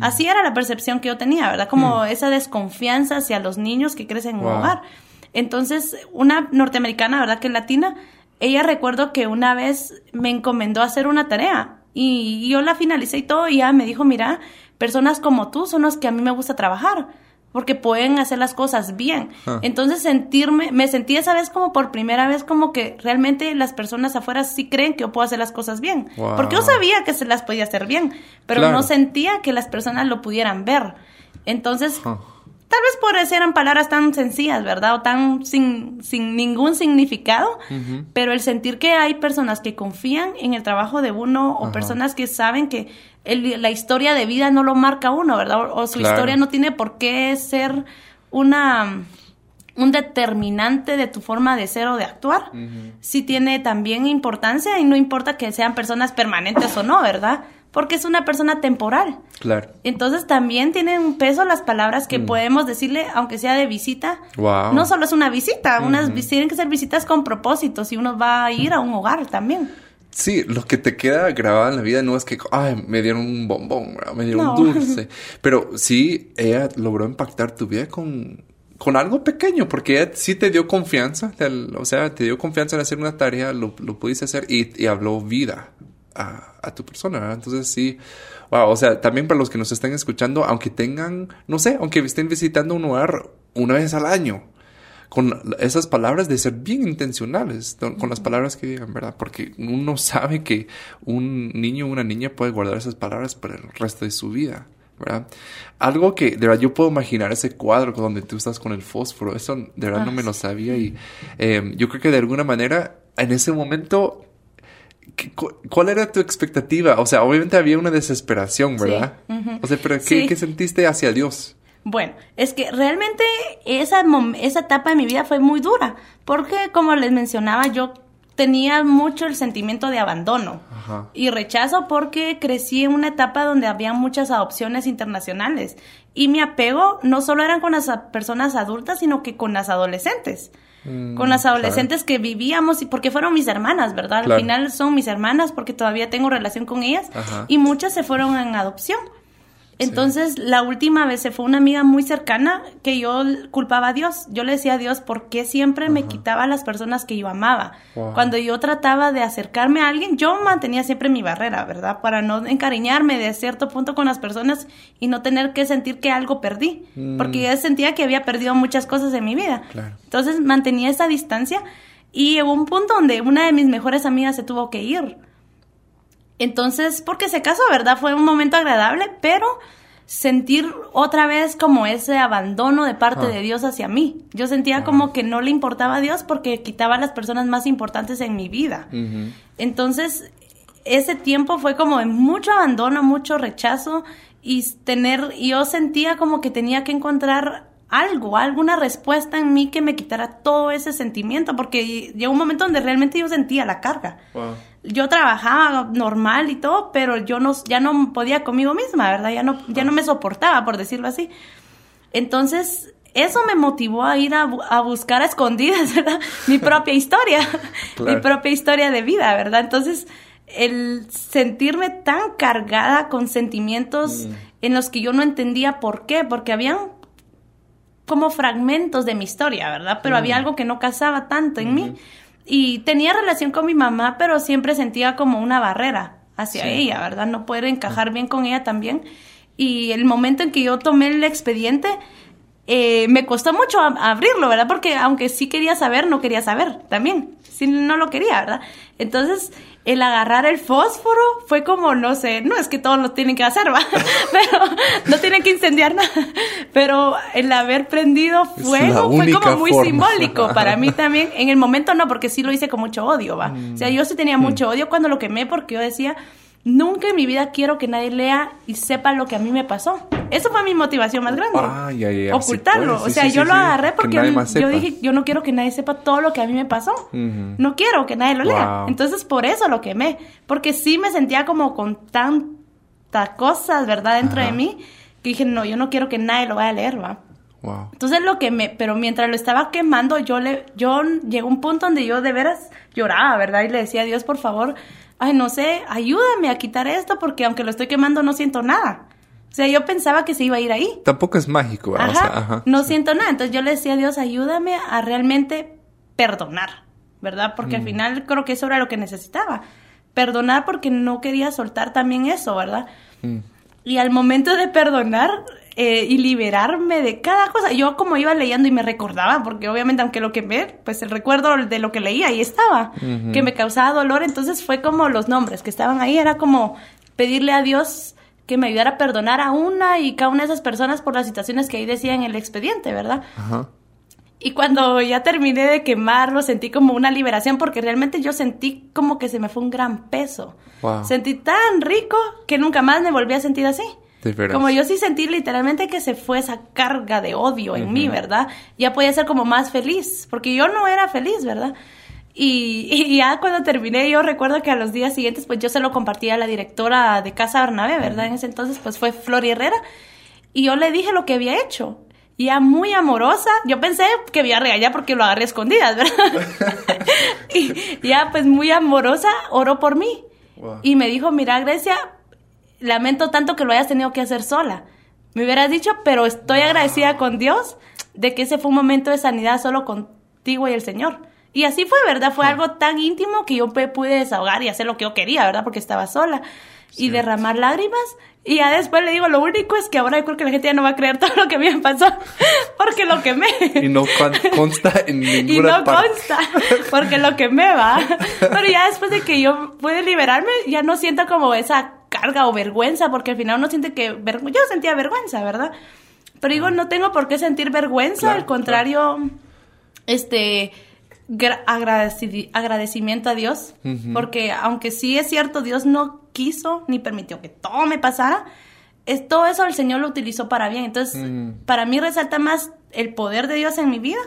Speaker 3: Así era la percepción que yo tenía, ¿verdad? Como esa desconfianza hacia los niños que crecen en un hogar. Entonces, una norteamericana, ¿verdad? Que es latina, ella recuerdo que una vez me encomendó hacer una tarea y yo la finalicé y todo y ella me dijo, mira, personas como tú son los que a mí me gusta trabajar porque pueden hacer las cosas bien.
Speaker 2: Ah.
Speaker 3: Entonces sentirme, me sentí esa vez como por primera vez como que realmente las personas afuera sí creen que yo puedo hacer las cosas bien.
Speaker 2: Wow.
Speaker 3: Porque yo sabía que se las podía hacer bien, pero
Speaker 2: Claro.
Speaker 3: no sentía que las personas lo pudieran ver. Entonces,
Speaker 2: Ah.
Speaker 3: Tal vez por eso eran palabras tan sencillas, ¿verdad? O tan sin, sin ningún significado, pero el sentir que hay personas que confían en el trabajo de uno o
Speaker 2: Ajá.
Speaker 3: personas que saben que el- la historia de vida no lo marca uno, ¿verdad? O, o su
Speaker 2: Claro.
Speaker 3: historia no tiene por qué ser una un determinante de tu forma de ser o de actuar. Sí tiene también importancia y no importa que sean personas permanentes o no, ¿verdad? Porque es una persona temporal.
Speaker 2: Claro.
Speaker 3: Entonces también tienen un peso las palabras que podemos decirle, aunque sea de visita.
Speaker 2: Wow.
Speaker 3: No solo es una visita, unas tienen que ser visitas con propósitos y uno va a ir a un hogar también.
Speaker 2: Sí, lo que te queda grabado en la vida no es que, ay, me dieron un bombón, ¿verdad? me dieron
Speaker 3: No.
Speaker 2: un dulce. [LAUGHS] Pero sí, ella logró impactar tu vida con, con algo pequeño, porque ella sí te dio confianza, te- o sea, te dio confianza en hacer una tarea, lo, lo pudiste hacer y, y habló vida a, a tu persona, ¿verdad? Entonces sí, wow, o sea, también para los que nos están escuchando, aunque tengan, no sé, aunque estén visitando un hogar una vez al año, con esas palabras de ser bien intencionales, con las palabras que digan, ¿verdad? Porque uno sabe que un niño o una niña puede guardar esas palabras por el resto de su vida, ¿verdad? Algo que, de verdad, yo puedo imaginar ese cuadro donde tú estás con el fósforo, eso de verdad
Speaker 3: Ah,
Speaker 2: no me lo
Speaker 3: sí.
Speaker 2: sabía y eh, yo creo que de alguna manera en ese momento... ¿qué- cu- ¿Cuál era tu expectativa? O sea, obviamente había una desesperación,
Speaker 3: Sí,
Speaker 2: ¿verdad? O sea, pero ¿qué,
Speaker 3: Sí.
Speaker 2: qué sentiste hacia Dios?
Speaker 3: Bueno, es que realmente esa, esa etapa de mi vida fue muy dura, porque como les mencionaba, yo tenía mucho el sentimiento de abandono
Speaker 2: Ajá.
Speaker 3: y rechazo porque crecí en una etapa donde había muchas adopciones internacionales y mi apego no solo eran con las personas adultas, sino que con las adolescentes.
Speaker 2: Mm,
Speaker 3: con las
Speaker 2: claro.
Speaker 3: adolescentes que vivíamos, y porque fueron mis hermanas, ¿verdad? Al
Speaker 2: Claro.
Speaker 3: final son mis hermanas porque todavía tengo relación con ellas
Speaker 2: Ajá.
Speaker 3: y muchas se fueron en adopción. Entonces, la última vez se fue una amiga muy cercana que yo culpaba a Dios. Yo le decía a Dios, ¿por qué siempre me quitaba a las personas que yo amaba?
Speaker 2: Wow.
Speaker 3: Cuando yo trataba de acercarme a alguien, yo mantenía siempre mi barrera, ¿verdad? Para no encariñarme de cierto punto con las personas y no tener que sentir que algo perdí.
Speaker 2: Mm.
Speaker 3: Porque yo sentía que había perdido muchas cosas en mi vida.
Speaker 2: Claro.
Speaker 3: Entonces, mantenía esa distancia y llegó un punto donde una de mis mejores amigas se tuvo que ir. Entonces, porque se casó, ¿verdad? Fue un momento agradable, pero sentir otra vez como ese abandono de parte
Speaker 2: Ah.
Speaker 3: de Dios hacia mí. Yo sentía como que no le importaba a Dios porque quitaba a las personas más importantes en mi vida. Entonces, ese tiempo fue como de mucho abandono, mucho rechazo y tener, y yo sentía como que tenía que encontrar algo, alguna respuesta en mí que me quitara todo ese sentimiento, porque llegó un momento donde realmente yo sentía la carga.
Speaker 2: Wow.
Speaker 3: Yo trabajaba normal y todo, pero yo no, ya no podía conmigo misma, ¿verdad? Ya no, ya no me soportaba, por decirlo así. Entonces, eso me motivó a ir a, a buscar a escondidas, [LAUGHS] ¿verdad? Mi propia historia, [LAUGHS] mi propia historia de vida, ¿verdad? Entonces, el sentirme tan cargada con sentimientos en los que yo no entendía por qué, porque habían como fragmentos de mi historia, ¿verdad? Pero había algo que no casaba tanto en mí. Y tenía relación con mi mamá, pero siempre sentía como una barrera. hacia ella, ¿verdad? No poder encajar bien con ella también. Y el momento en que yo tomé el expediente, eh, me costó mucho abrirlo, ¿verdad? Porque aunque sí quería saber, no quería saber también. Sí, no lo quería, ¿verdad? Entonces, el agarrar el fósforo fue como, no sé, no es que todos lo tienen que hacer, ¿va? [LAUGHS] [LAUGHS] Pero no tienen que incendiar nada. Pero el haber prendido fuego fue como muy simbólico para mí [LAUGHS] también. En el momento no, porque sí lo hice con mucho odio, ¿va? O sea, yo sí tenía mucho mm. odio cuando lo quemé porque yo decía, nunca en mi vida quiero que nadie lea y sepa lo que a mí me pasó. Eso fue mi motivación más grande. Ocultarlo. o sea, yo lo agarré porque yo dije, yo no quiero que nadie sepa todo lo que a mí me pasó. No quiero que nadie lo lea. Entonces, por eso lo quemé. Porque sí me sentía como con tantas cosas, ¿verdad? Dentro de mí, que dije, no, yo no quiero que nadie lo vaya a leer, ¿va? Entonces lo que me, pero mientras lo estaba quemando, yo le, yo llegó un punto donde yo de veras lloraba, ¿verdad? Y le decía a Dios, por favor, ay, no sé, ayúdame a quitar esto porque aunque lo estoy quemando no siento nada. O sea, yo pensaba que se iba a ir ahí.
Speaker 2: Tampoco es mágico,
Speaker 3: ajá, no siento nada. Entonces yo le decía a Dios, ayúdame a realmente perdonar, ¿verdad? Porque al mm. final creo que eso era lo que necesitaba. Perdonar porque no quería soltar también eso, ¿verdad? Mm. Y al momento de perdonar eh, y liberarme de cada cosa, yo como iba leyendo y me recordaba, porque obviamente aunque lo quemé, pues el recuerdo de lo que leía ahí estaba, que me causaba dolor, entonces fue como los nombres que estaban ahí, era como pedirle a Dios que me ayudara a perdonar a una y cada una de esas personas por las situaciones que ahí decía en el expediente, ¿verdad? Ajá. Y cuando ya terminé de quemarlo, sentí como una liberación porque realmente yo sentí como que se me fue un gran peso. Sentí tan rico que nunca más me volví a sentir así. Como yo sí sentí literalmente que se fue esa carga de odio en mí, ¿verdad? Ya podía ser como más feliz, porque yo no era feliz, ¿verdad? Y, [LAUGHS] ya cuando terminé, yo recuerdo que a los días siguientes, pues yo se lo compartí a la directora de Casa Bernabé, ¿verdad? En ese entonces, pues fue Flor Herrera. Y yo le dije lo que había hecho ya muy amorosa. Yo pensé que había regañar porque lo agarré escondidas, ¿verdad? [LAUGHS] y ya pues muy amorosa oró por mí. Y me dijo, mira Grecia, lamento tanto que lo hayas tenido que hacer sola. Me hubieras dicho, pero estoy agradecida con Dios de que ese fue un momento de sanidad solo contigo y el Señor. Y así fue, ¿verdad? Fue algo tan íntimo que yo pude desahogar y hacer lo que yo quería, ¿verdad? Porque estaba sola. Y derramar lágrimas y ya después le digo, lo único es que ahora yo creo que la gente ya no va a creer todo lo que me pasó, [LAUGHS] porque lo quemé.
Speaker 2: Y no consta en [LAUGHS] ninguna
Speaker 3: Y no consta, porque lo quemé, va. Pero ya después de que yo pude liberarme, ya no siento como esa carga o vergüenza, porque al final uno siente que... Yo sentía vergüenza, ¿verdad? Pero digo, no tengo por qué sentir vergüenza, al contrario, este agradecimiento a Dios, porque aunque sí es cierto, Dios no quiso ni permitió que todo me pasara, es, todo eso el Señor lo utilizó para bien. Entonces, para mí resalta más el poder de Dios en mi vida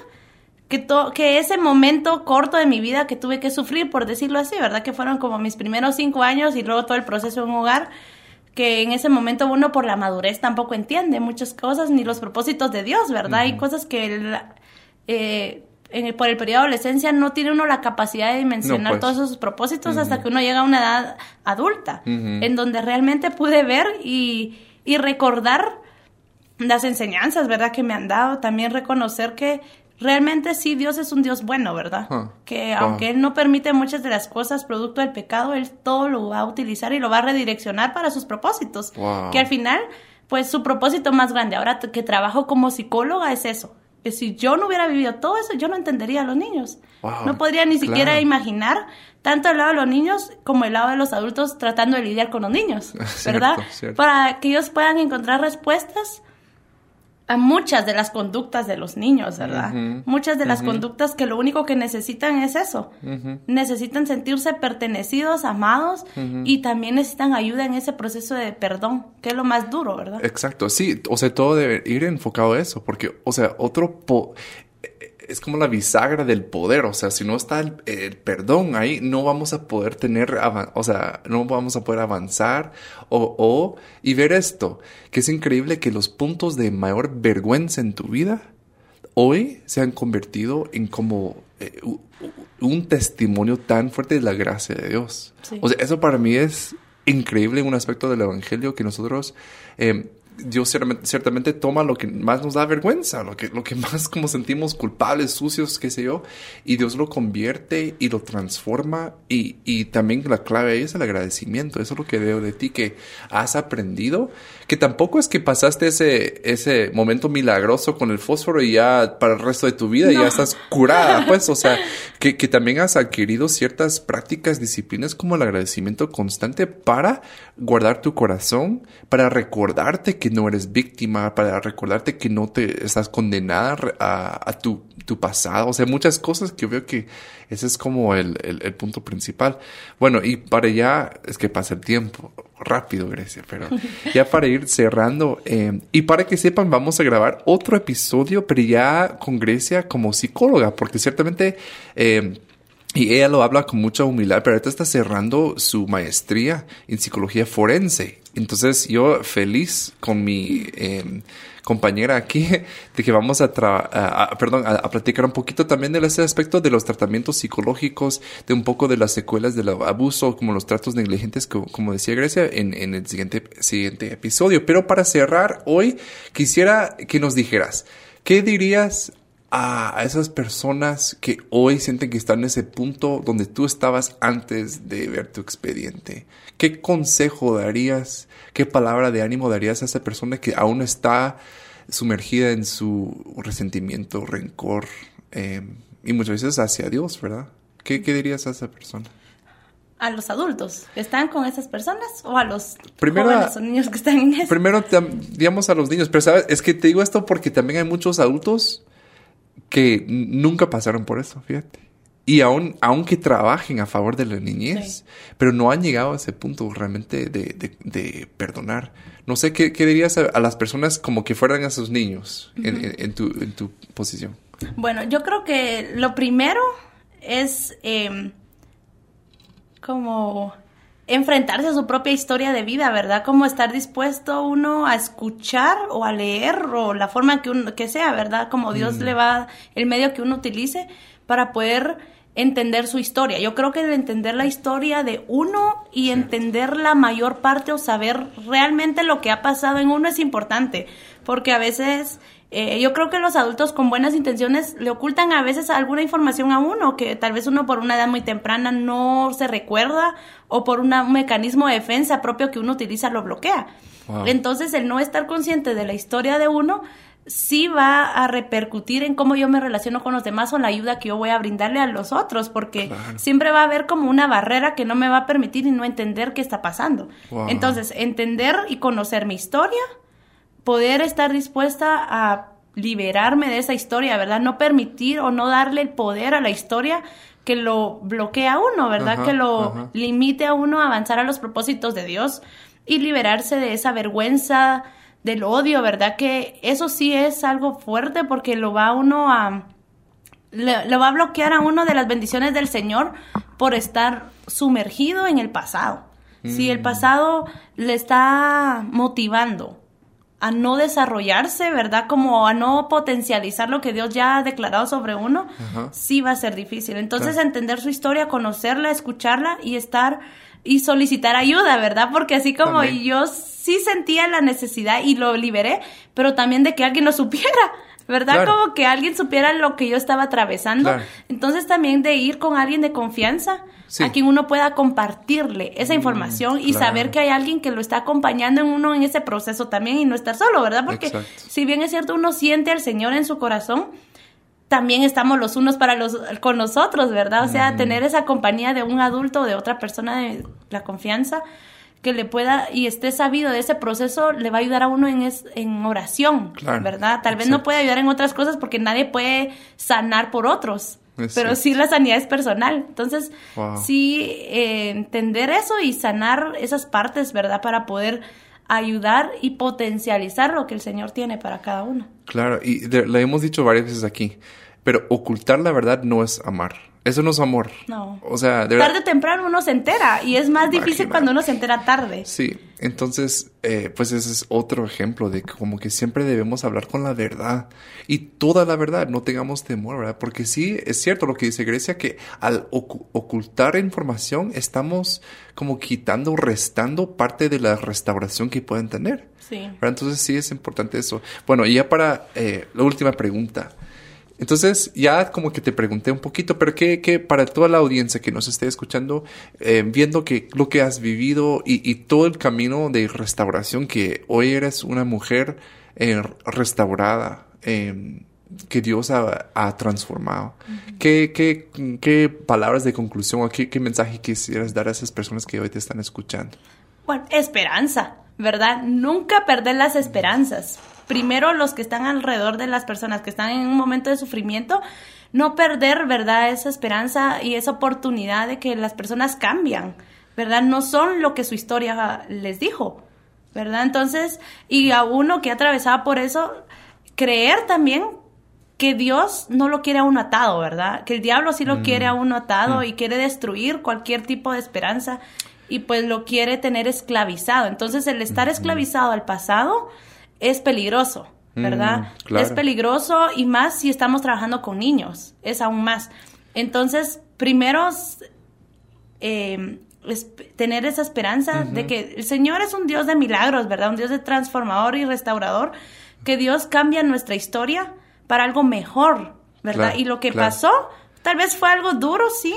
Speaker 3: que, que ese momento corto de mi vida que tuve que sufrir, por decirlo así, ¿verdad? Que fueron como mis primeros cinco años y luego todo el proceso en un hogar, que en ese momento uno por la madurez tampoco entiende muchas cosas, ni los propósitos de Dios, ¿verdad? Hay cosas que... eh, por el periodo de adolescencia no tiene uno la capacidad de dimensionar pues. todos esos propósitos hasta que uno llega a una edad adulta, en donde realmente pude ver y, y, recordar las enseñanzas, ¿verdad? Que me han dado, también reconocer que realmente sí, Dios es un Dios bueno, ¿verdad? Que aunque Él no permite muchas de las cosas producto del pecado, Él todo lo va a utilizar y lo va a redireccionar para sus propósitos. Que al final, pues su propósito más grande, ahora que trabajo como psicóloga, es eso que si yo no hubiera vivido todo eso, yo no entendería a los niños. no podría ni siquiera imaginar tanto el lado de los niños como el lado de los adultos tratando de lidiar con los niños, [LAUGHS] ¿verdad? Para que ellos puedan encontrar respuestas a muchas de las conductas de los niños, ¿verdad? Muchas de las conductas que lo único que necesitan es eso. Necesitan sentirse pertenecidos, amados y también necesitan ayuda en ese proceso de perdón, que es lo más duro, ¿verdad?
Speaker 2: Exacto, sí, o sea, todo debe ir enfocado a eso, porque, o sea, otro... Po es como la bisagra del poder, o sea, si no está el, perdón ahí, no vamos a poder tener, o sea, no vamos a poder avanzar o, o, y ver esto, que es increíble que los puntos de mayor vergüenza en tu vida hoy se han convertido en como eh, un testimonio tan fuerte de la gracia de Dios. O sea, eso para mí es increíble, un aspecto del Evangelio que nosotros... Eh, Dios ciertamente toma lo que más nos da vergüenza, lo que, lo que más como sentimos culpables, sucios, qué sé yo, y Dios lo convierte y lo transforma y, y también la clave ahí es el agradecimiento, eso es lo que veo de ti, que has aprendido, que tampoco es que pasaste ese, ese momento milagroso con el fósforo y ya para el resto de tu vida ya estás curada, [LAUGHS] pues, o sea, que, que también has adquirido ciertas prácticas, disciplinas como el agradecimiento constante para guardar tu corazón, para recordarte que no eres víctima, para recordarte que no te estás condenada a, tu, tu, pasado. O sea, muchas cosas que yo veo que ese es como el, el, punto principal. Bueno, y para ya, es que pasa el tiempo rápido, Grecia, pero [LAUGHS] ya para ir cerrando, eh, y para que sepan, vamos a grabar otro episodio, pero ya con Grecia como psicóloga, porque ciertamente... Eh, y ella lo habla con mucha humildad, pero ahorita está cerrando su maestría en psicología forense. Entonces yo feliz con mi eh, compañera aquí [LAUGHS] de que vamos a, perdón, a, platicar un poquito también de ese aspecto de los tratamientos psicológicos, de un poco de las secuelas del abuso, como los tratos negligentes, como, decía Grecia, en, en el siguiente, siguiente episodio. Pero para cerrar hoy, quisiera que nos dijeras, ¿qué dirías a, esas personas que hoy sienten que están en ese punto donde tú estabas antes de ver tu expediente? ¿Qué consejo darías? ¿Qué palabra de ánimo darías a esa persona que aún está sumergida en su resentimiento, rencor eh, y muchas veces hacia Dios, ¿verdad? ¿Qué, dirías a esa persona?
Speaker 3: a los adultos que están con esas personas o a los jóvenes o niños que están en eso.
Speaker 2: Primero, digamos a los niños, pero sabes, es que te digo esto porque también hay muchos adultos que nunca pasaron por eso, fíjate. Y aún, aunque trabajen a favor de la niñez, pero no han llegado a ese punto realmente de, perdonar. No sé qué, dirías a, las personas como que fueran a sus niños en, tu, en tu posición.
Speaker 3: Bueno, yo creo que lo primero es em, como enfrentarse a su propia historia de vida, ¿verdad? Como estar dispuesto uno a escuchar o a leer o la forma que uno que sea, ¿verdad? Como Dios mm. le va el medio que uno utilice para poder entender su historia. Yo creo que el entender la historia de uno y entender la mayor parte o saber realmente lo que ha pasado en uno es importante, porque a veces eh, yo creo que los adultos con buenas intenciones le ocultan a veces alguna información a uno que tal vez uno por una edad muy temprana no se recuerda o por un mecanismo de defensa propio que uno utiliza lo bloquea. Entonces el no estar consciente de la historia de uno sí va a repercutir en cómo yo me relaciono con los demás o la ayuda que yo voy a brindarle a los otros, porque siempre va a haber como una barrera que no me va a permitir y no entender qué está pasando. Entonces, entender y conocer mi historia, poder estar dispuesta a liberarme de esa historia, ¿verdad? No permitir o no darle el poder a la historia que lo bloquea a uno, ¿verdad? que lo limite a uno a avanzar a los propósitos de Dios y liberarse de esa vergüenza, del odio, ¿verdad? Que eso sí es algo fuerte porque lo va a uno a... lo va a bloquear a uno de las bendiciones del Señor por estar sumergido en el pasado. Si el mm. pasado le está motivando a no desarrollarse, ¿verdad? Como a no potencializar lo que Dios ya ha declarado sobre uno, sí va a ser difícil. Entonces, entender su historia, conocerla, escucharla y estar y solicitar ayuda, ¿verdad? Porque así como yo sí sentía la necesidad y lo liberé, pero también de que alguien lo supiera. ¿verdad? Como que alguien supiera lo que yo estaba atravesando. Entonces también de ir con alguien de confianza a quien uno pueda compartirle esa mm, información y saber que hay alguien que lo está acompañando en uno en ese proceso también y no estar solo, ¿verdad? Porque si bien es cierto uno siente al Señor en su corazón, también estamos los unos para los con nosotros, ¿verdad? O sea, tener esa compañía de un adulto o de otra persona de la confianza que le pueda y esté sabido de ese proceso le va a ayudar a uno en, en oración, ¿verdad? Tal vez no puede ayudar en otras cosas porque nadie puede sanar por otros, pero sí la sanidad es personal. Entonces, sí eh, entender eso y sanar esas partes, ¿verdad? Para poder ayudar y potencializar lo que el Señor tiene para cada uno.
Speaker 2: Claro, y le hemos dicho varias veces aquí, pero ocultar la verdad no es amar Eso no es amor.
Speaker 3: No.
Speaker 2: O sea, de
Speaker 3: Tarde o temprano uno se entera y es más difícil cuando uno se entera tarde.
Speaker 2: Sí, entonces, eh, pues ese es otro ejemplo de que como que siempre debemos hablar con la verdad y toda la verdad, no tengamos temor, ¿verdad? Porque sí, es cierto lo que dice Grecia, que al ocu- ocultar información estamos como quitando, restando parte de la restauración que pueden tener.
Speaker 3: Sí.
Speaker 2: ¿verdad? Entonces sí es importante eso. Bueno, y ya para eh, la última pregunta. Entonces, ya como que te pregunté un poquito, pero que, que para toda la audiencia que nos esté escuchando, eh, viendo que lo que has vivido y, y todo el camino de restauración, que hoy eres una mujer eh, restaurada, eh, que Dios ha, ha transformado. ¿Qué, qué, qué palabras de conclusión o qué, qué mensaje quisieras dar a esas personas que hoy te están escuchando?
Speaker 3: Bueno, esperanza, ¿verdad? Nunca perder las esperanzas. Primero los que están alrededor de las personas que están en un momento de sufrimiento, no perder, ¿verdad? Esa esperanza y esa oportunidad de que las personas cambian, ¿verdad? No son lo que su historia les dijo, ¿verdad? Entonces, y a uno que ha atravesado por eso, creer también que Dios no lo quiere a uno atado, ¿verdad? Que el diablo sí lo quiere a uno atado y quiere destruir cualquier tipo de esperanza y pues lo quiere tener esclavizado. Entonces el estar esclavizado al pasado es peligroso, ¿verdad?
Speaker 2: Mm, claro.
Speaker 3: Es peligroso y más si estamos trabajando con niños, es aún más. Entonces, primero eh, es- tener esa esperanza de que el Señor es un Dios de milagros, ¿verdad? Un Dios de transformador y restaurador, que Dios cambia nuestra historia para algo mejor, ¿verdad?
Speaker 2: Claro,
Speaker 3: y lo que
Speaker 2: claro.
Speaker 3: pasó, tal vez fue algo duro, sí,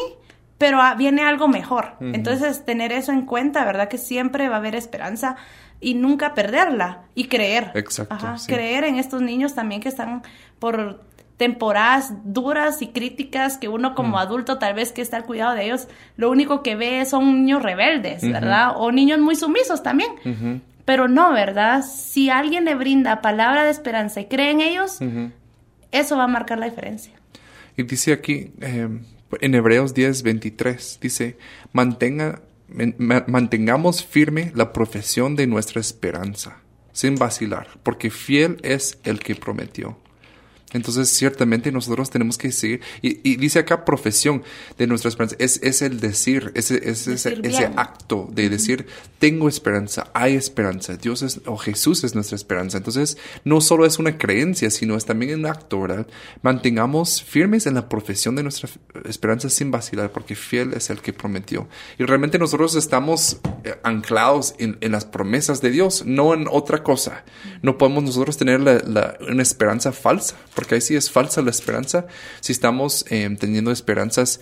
Speaker 3: pero ah, viene algo mejor. Entonces, tener eso en cuenta, ¿verdad? Que siempre va a haber esperanza y nunca perderla y creer.
Speaker 2: Exacto,
Speaker 3: Ajá,
Speaker 2: sí.
Speaker 3: Creer en estos niños también que están por temporadas duras y críticas que uno como
Speaker 2: Mm.
Speaker 3: adulto tal vez que está al cuidado de ellos, lo único que ve son niños rebeldes, ¿verdad? O niños muy sumisos también. Pero no, ¿verdad? Si alguien le brinda palabra de esperanza y cree en ellos, eso va a marcar la diferencia.
Speaker 2: Y dice aquí, eh, en Hebreos 10, 23, dice, mantenga, mantengamos firme la profesión de nuestra esperanza, sin vacilar, porque fiel es el que prometió. Entonces, ciertamente nosotros tenemos que seguir. Y, y dice acá profesión de nuestra esperanza. Es, es el decir, ese, ese, ese,
Speaker 3: Decir
Speaker 2: ese
Speaker 3: bien.
Speaker 2: acto de decir, tengo esperanza, hay esperanza. Dios es, o Jesús es nuestra esperanza. Entonces, no solo es una creencia, sino es también un acto, ¿verdad? Mantengamos firmes en la profesión de nuestra esperanza sin vacilar, porque fiel es el que prometió. Y realmente nosotros estamos eh, anclados en, en las promesas de Dios, no en otra cosa. No podemos nosotros tener la- la- una esperanza falsa, porque ahí sí es falsa la esperanza. Si estamos eh, teniendo esperanzas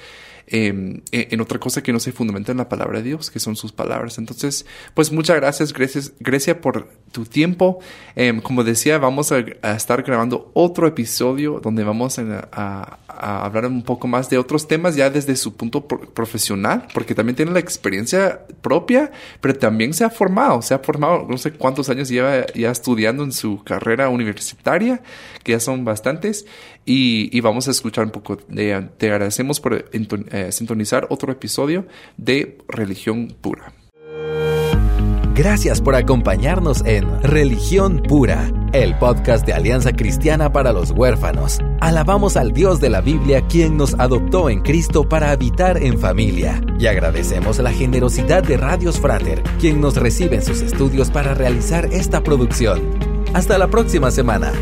Speaker 2: eh, en otra cosa que no se fundamenta en la palabra de Dios, que son sus palabras. Entonces, pues muchas gracias, Grecia, Grecia por tu tiempo. Eh, como decía, vamos a, estar grabando otro episodio donde vamos a, hablar un poco más de otros temas ya desde su punto pro- profesional, porque también tiene la experiencia propia, pero también se ha formado, se ha formado, no sé cuántos años lleva ya estudiando en su carrera universitaria, que ya son bastantes, y, vamos a escuchar un poco de, te agradecemos por eh, sintonizar otro episodio de Religión Pura.
Speaker 1: Gracias por acompañarnos en Religión Pura, el podcast de Alianza Cristiana para los Huérfanos. Alabamos al Dios de la Biblia quien nos adoptó en Cristo para habitar en familia. Y agradecemos la generosidad de Radios Frater, quien nos recibe en sus estudios para realizar esta producción. Hasta la próxima semana.